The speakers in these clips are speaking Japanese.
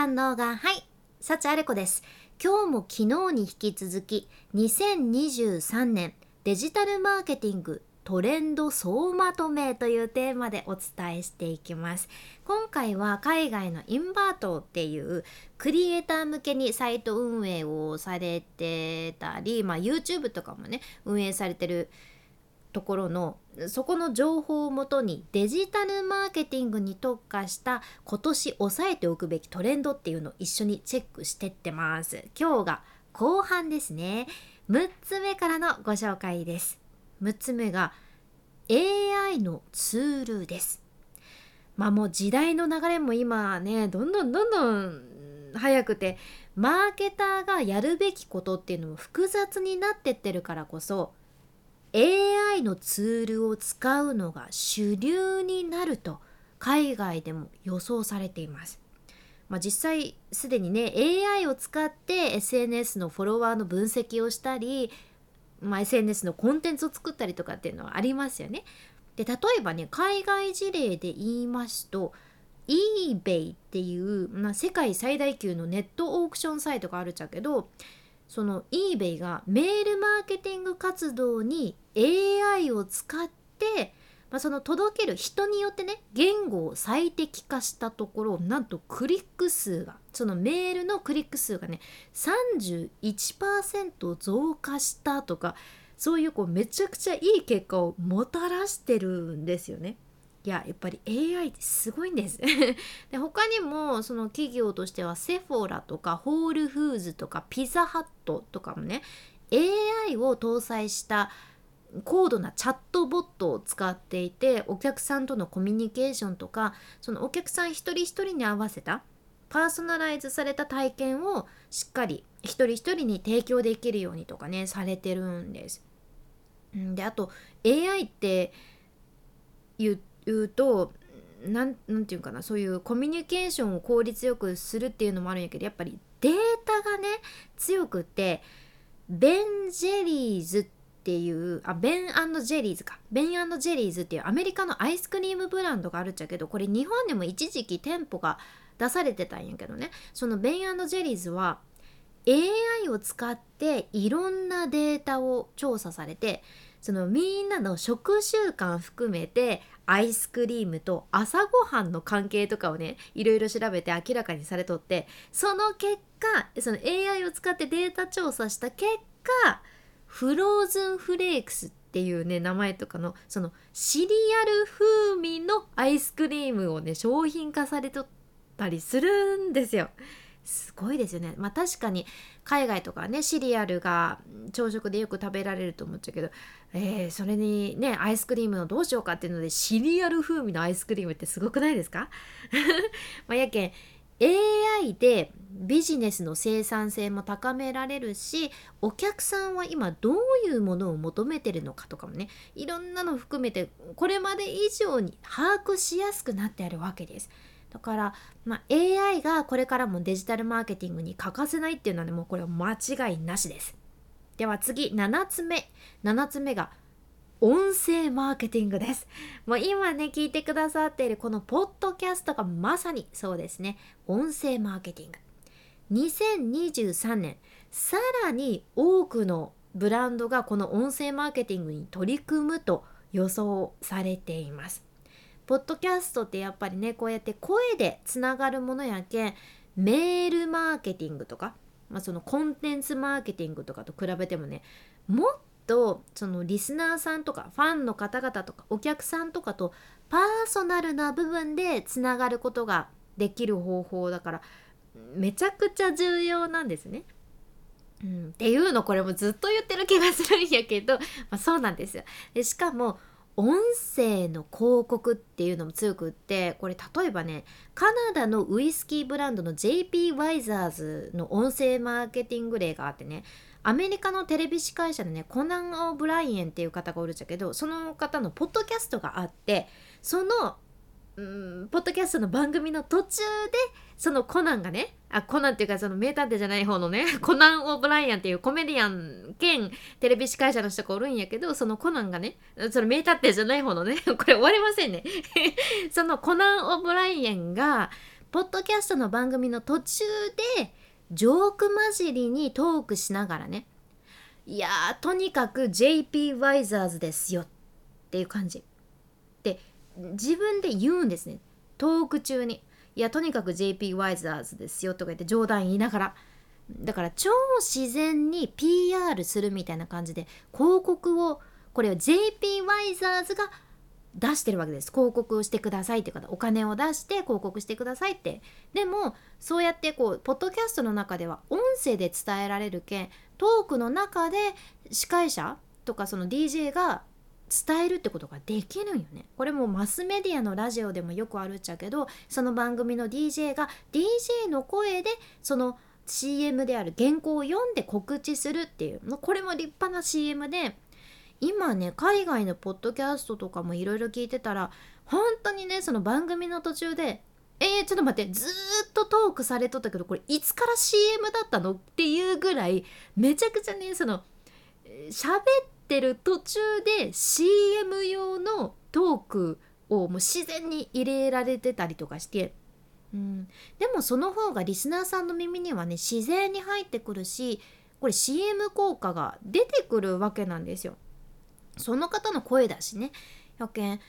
三能がはい幸あれ子です。今日も昨日に引き続き2023年デジタルマーケティングトレンド総まとめというテーマでお伝えしていきます。今回は海外のインバートっていうクリエイター向けにサイト運営をされてたり、まあ、YouTube とかもね運営されてるところのそこの情報をもとにデジタルマーケティングに特化した今年押さえておくべきトレンドっていうのを一緒にチェックしてってます。今日が後半ですね。6つ目からのご紹介です。6つ目が AI のツールです。まあもう時代の流れも今ねどんどんどんどん早くてマーケターがやるべきことっていうのも複雑になってってるからこそ AI のツールを使うのが主流になると海外でも予想されています。まあ、実際すでにね AI を使って SNS のフォロワーの分析をしたり、まあ、SNS のコンテンツを作ったりとかっていうのはありますよね。で例えばね海外事例で言いますと eBay っていう、まあ、世界最大級のネットオークションサイトがあるっちゃけどその eBay がメールマーケティング活動に AI を使って、まあ、その届ける人によってね言語を最適化したところなんとクリック数がそのメールのクリック数がね31%増加したとかそういうこうめちゃくちゃいい結果をもたらしてるんですよね。いややっぱり AI ってすごいんです で他にもその企業としてはセフォラとかホールフーズとかピザハットとかもね AI を搭載した高度なチャットボットを使っていてお客さんとのコミュニケーションとかそのお客さん一人一人に合わせたパーソナライズされた体験をしっかり一人一人に提供できるようにとかねされてるんです。であと AI って言うと何て言うかなそういうコミュニケーションを効率よくするっていうのもあるんやけどやっぱりデータがね強くってベン・ジェリーズってていうあベンジェリーズか。ベンジェリーズっていうアメリカのアイスクリームブランドがあるっちゃけどこれ日本でも一時期店舗が出されてたんやけどね。そのベンジェリーズは AI を使っていろんなデータを調査されてそのみんなの食習慣含めてアイスクリームと朝ごはんの関係とかをねいろいろ調べて明らかにされとってその結果その AI を使ってデータ調査した結果フローズンフレークスっていうね名前とかのそのシリアル風味のアイスクリームをね商品化されとったりするんですよ。すごいですよね。まあ確かに海外とかねシリアルが朝食でよく食べられると思っちゃうけど、えー、それにねアイスクリームのどうしようかっていうのでシリアル風味のアイスクリームってすごくないですか？まあやけん AI でビジネスの生産性も高められるしお客さんは今どういうものを求めてるのかとかもねいろんなの含めてこれまで以上に把握しやすくなってあるわけです。だから、まあ、AI がこれからもデジタルマーケティングに欠かせないっていうのはねもうこれは間違いなしですでは次7つ目7つ目が音声マーケティングです。もう今ね聞いてくださっているこのポッドキャストがまさにそうですね。音声マーケティング。2023年さらに多くのブランドがこの音声マーケティングに取り組むと予想されています。ポッドキャストってやっぱりねこうやって声でつながるものやけんメールマーケティングとか、まあ、そのコンテンツマーケティングとかと比べてもねもっとそのリスナーさんとかファンの方々とかお客さんとかとパーソナルな部分でつながることができる方法だからめちゃくちゃ重要なんですね。うん、っていうのこれもずっと言ってる気がするんやけど、まあ、そうなんですよ。でしかも音声の広告っていうのも強くってこれ例えばねカナダのウイスキーブランドの JP ワイザーズの音声マーケティング例があってねアメリカのテレビ司会者でねコナン・オブライエンっていう方がおるんだけどその方のポッドキャストがあってそのうんポッドキャストの番組の途中でそのコナンがねあコナンっていうかその名探偵じゃない方のね コナン・オブライアンっていうコメディアン兼テレビ司会者の人がおるんやけどそのコナンがねその名探偵じゃない方のね これ終わりませんね。そのコナン・オブライアンがポッドキャストの番組の途中でジョーク混じりにトークしながらねいやーとにかく JP ワイザーズですよっていう感じ。で自分で言うんですね。トーク中にいやとにかく JP ワイザーズですよとか言って冗談言いながら。だから超自然に PR するみたいな感じで広告をこれを JP ワイザーズが出してるわけです。広告してくださいって方お金を出して広告してくださいって。でもそうやってこうポッドキャストの中では音声で伝えられるけんトークの中で司会者とかその DJ が伝えるってことができるんよね。これもマスメディアのラジオでもよくあるっちゃけどその番組の DJ が DJ の声でその CM である原稿を読んで告知するっていう。これも立派な CM で今ね海外のポッドキャストとかもいろいろ聞いてたら本当にねその番組の途中でえー、ちょっと待ってずっとトークされとったけどこれいつから CM だったのっていうぐらいめちゃくちゃねその喋ってる途中で CM 用のトークをもう自然に入れられてたりとかして、うん、でもその方がリスナーさんの耳にはね自然に入ってくるしこれ CM 効果が出てくるわけなんですよ。その方の声だしね。やけん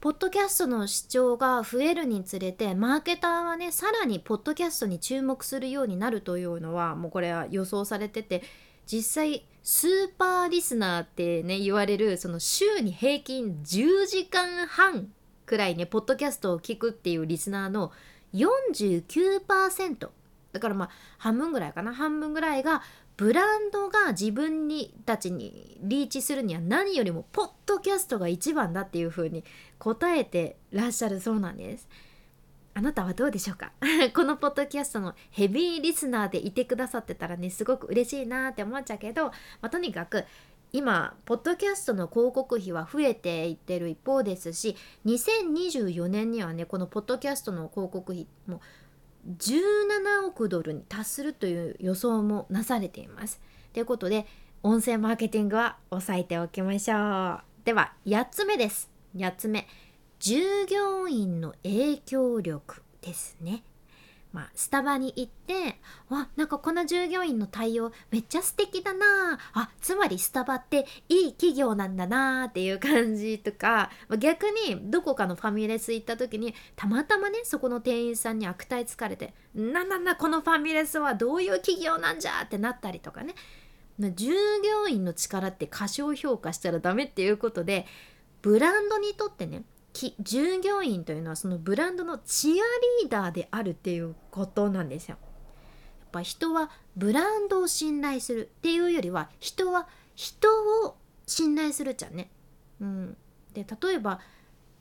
ポッドキャストの視聴が増えるにつれてマーケターはねさらにポッドキャストに注目するようになるというのはもうこれは予想されてて実際スーパーリスナーってね言われるその週に平均10時間半くらいねポッドキャストを聞くっていうリスナーの49%だからまあ半分ぐらいかな。半分ぐらいがブランドが自分にたちにリーチするには何よりもポッドキャストが一番だっていうふうに答えてらっしゃるそうなんです。あなたはどうでしょうか？このポッドキャストのヘビーリスナーでいてくださってたらねすごく嬉しいなって思っちゃうけど、まあ、とにかく今ポッドキャストの広告費は増えていってる一方ですし2024年にはねこのポッドキャストの広告費も17億ドルに達するという予想もなされています。ということで音声マーケティングは押さえておきましょう。では8つ目です。8つ目従業員の影響力ですね。まあ、スタバに行ってわなんかこの従業員の対応めっちゃ素敵だなあつまりスタバっていい企業なんだなあっていう感じとか、まあ、逆にどこかのファミレス行った時にたまたまねそこの店員さんに悪態つかれて「なんなんだこのファミレスはどういう企業なんじゃ!」ってなったりとかね従業員の力って過小評価したらダメっていうことでブランドにとってね従業員というのはそのブランドのチアリーダーであるっていうことなんですよ。やっぱ人はブランドを信頼するっていうよりは人は人を信頼するじゃんね。うん、で例えば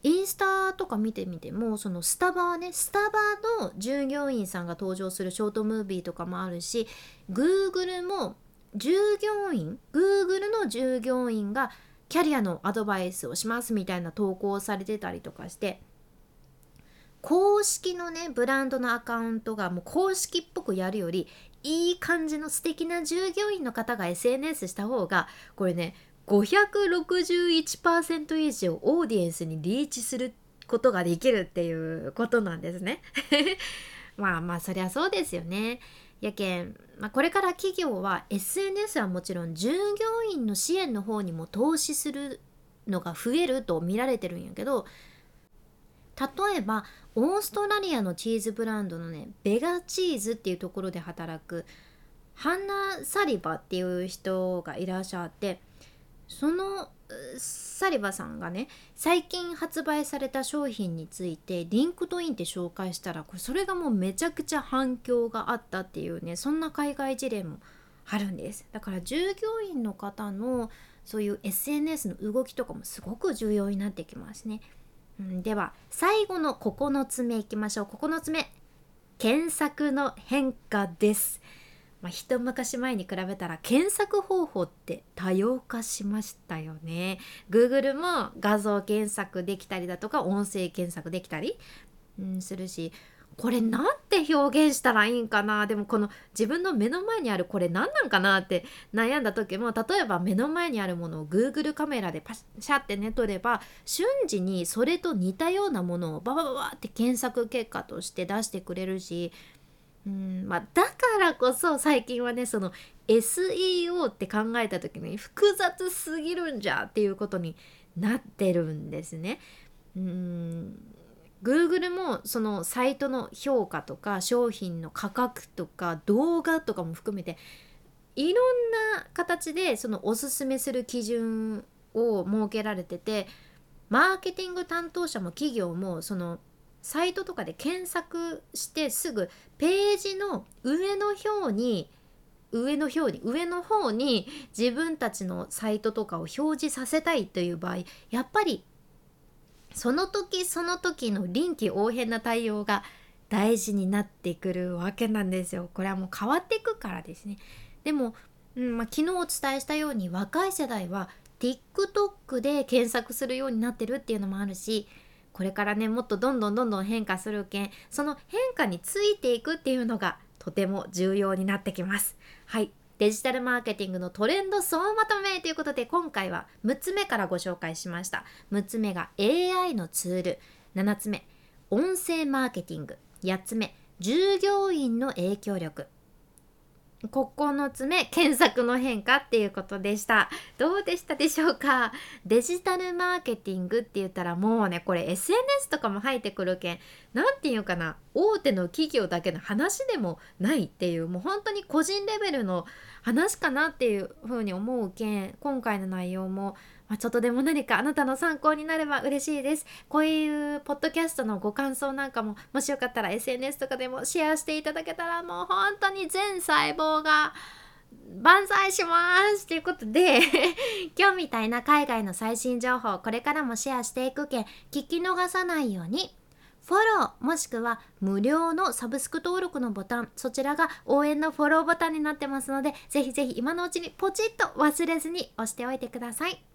インスタとか見てみてもそのスタバはねスタバの従業員さんが登場するショートムービーとかもあるし Google も従業員 Google の従業員がキャリアのアドバイスをしますみたいな投稿をされてたりとかして公式のねブランドのアカウントがもう公式っぽくやるよりいい感じの素敵な従業員の方が SNS した方がこれね561%以上オーディエンスにリーチすることができるっていうことなんですね。まあまあそりゃそうですよね。やけん、まあ、これから企業は SNS はもちろん従業員の支援の方にも投資するのが増えると見られてるんやけど例えばオーストラリアのチーズブランドのねベガチーズっていうところで働くハンナ・サリバっていう人がいらっしゃってそのサリバさんがね最近発売された商品について LinkedIn で紹介したらこれそれがもうめちゃくちゃ反響があったっていうねそんな海外事例もあるんです。だから従業員の方のそういう SNS の動きとかもすごく重要になってきますね、うん、では最後の9つ目いきましょう。9つ目検索の変化です。まあ、一昔前に比べたら検索方法って多様化しましたよね。Google も画像検索できたりだとか音声検索できたり、うん、するしこれなんて表現したらいいんかな？でもこの自分の目の前にあるこれ何なんかなって悩んだ時も例えば目の前にあるものを Google カメラでパシャってね撮れば瞬時にそれと似たようなものをババババって検索結果として出してくれるしうんまあ、だからこそ最近はねその SEO って考えた時に複雑すぎるんじゃっていうことになってるんですね。うん Google もそのサイトの評価とか商品の価格とか動画とかも含めていろんな形でそのおすすめする基準を設けられててマーケティング担当者も企業もそのサイトとかで検索してすぐページの上の表に上の表に上の方に自分たちのサイトとかを表示させたいという場合やっぱりその時その時の臨機応変な対応が大事になってくるわけなんですよ。これはもう変わっていくからですね。でも、うんまあ、昨日お伝えしたように若い世代は TikTok で検索するようになってるっていうのもあるしこれからねもっとどんどんどんどん変化するけんその変化についていくっていうのがとても重要になってきます。はい。デジタルマーケティングのトレンド総まとめということで今回は6つ目からご紹介しました。6つ目が AI のツール。7つ目音声マーケティング。8つ目従業員の影響力。ここの爪検索の変化っていうことでした。どうでしたでしょうか？デジタルマーケティングって言ったらもうねこれ SNS とかも入ってくるけん何て言うかな？大手の企業だけの話でもないっていうもう本当に個人レベルの話かなっていうふうに思うけん今回の内容もまあ、ちょっとでも何かあなたの参考になれば嬉しいです。こういうポッドキャストのご感想なんかももしよかったら SNS とかでもシェアしていただけたらもう本当に全細胞が万歳しますということで 今日みたいな海外の最新情報これからもシェアしていくけん聞き逃さないようにフォローもしくは無料のサブスク登録のボタンそちらが応援のフォローボタンになってますのでぜひぜひ今のうちにポチッと忘れずに押しておいてください。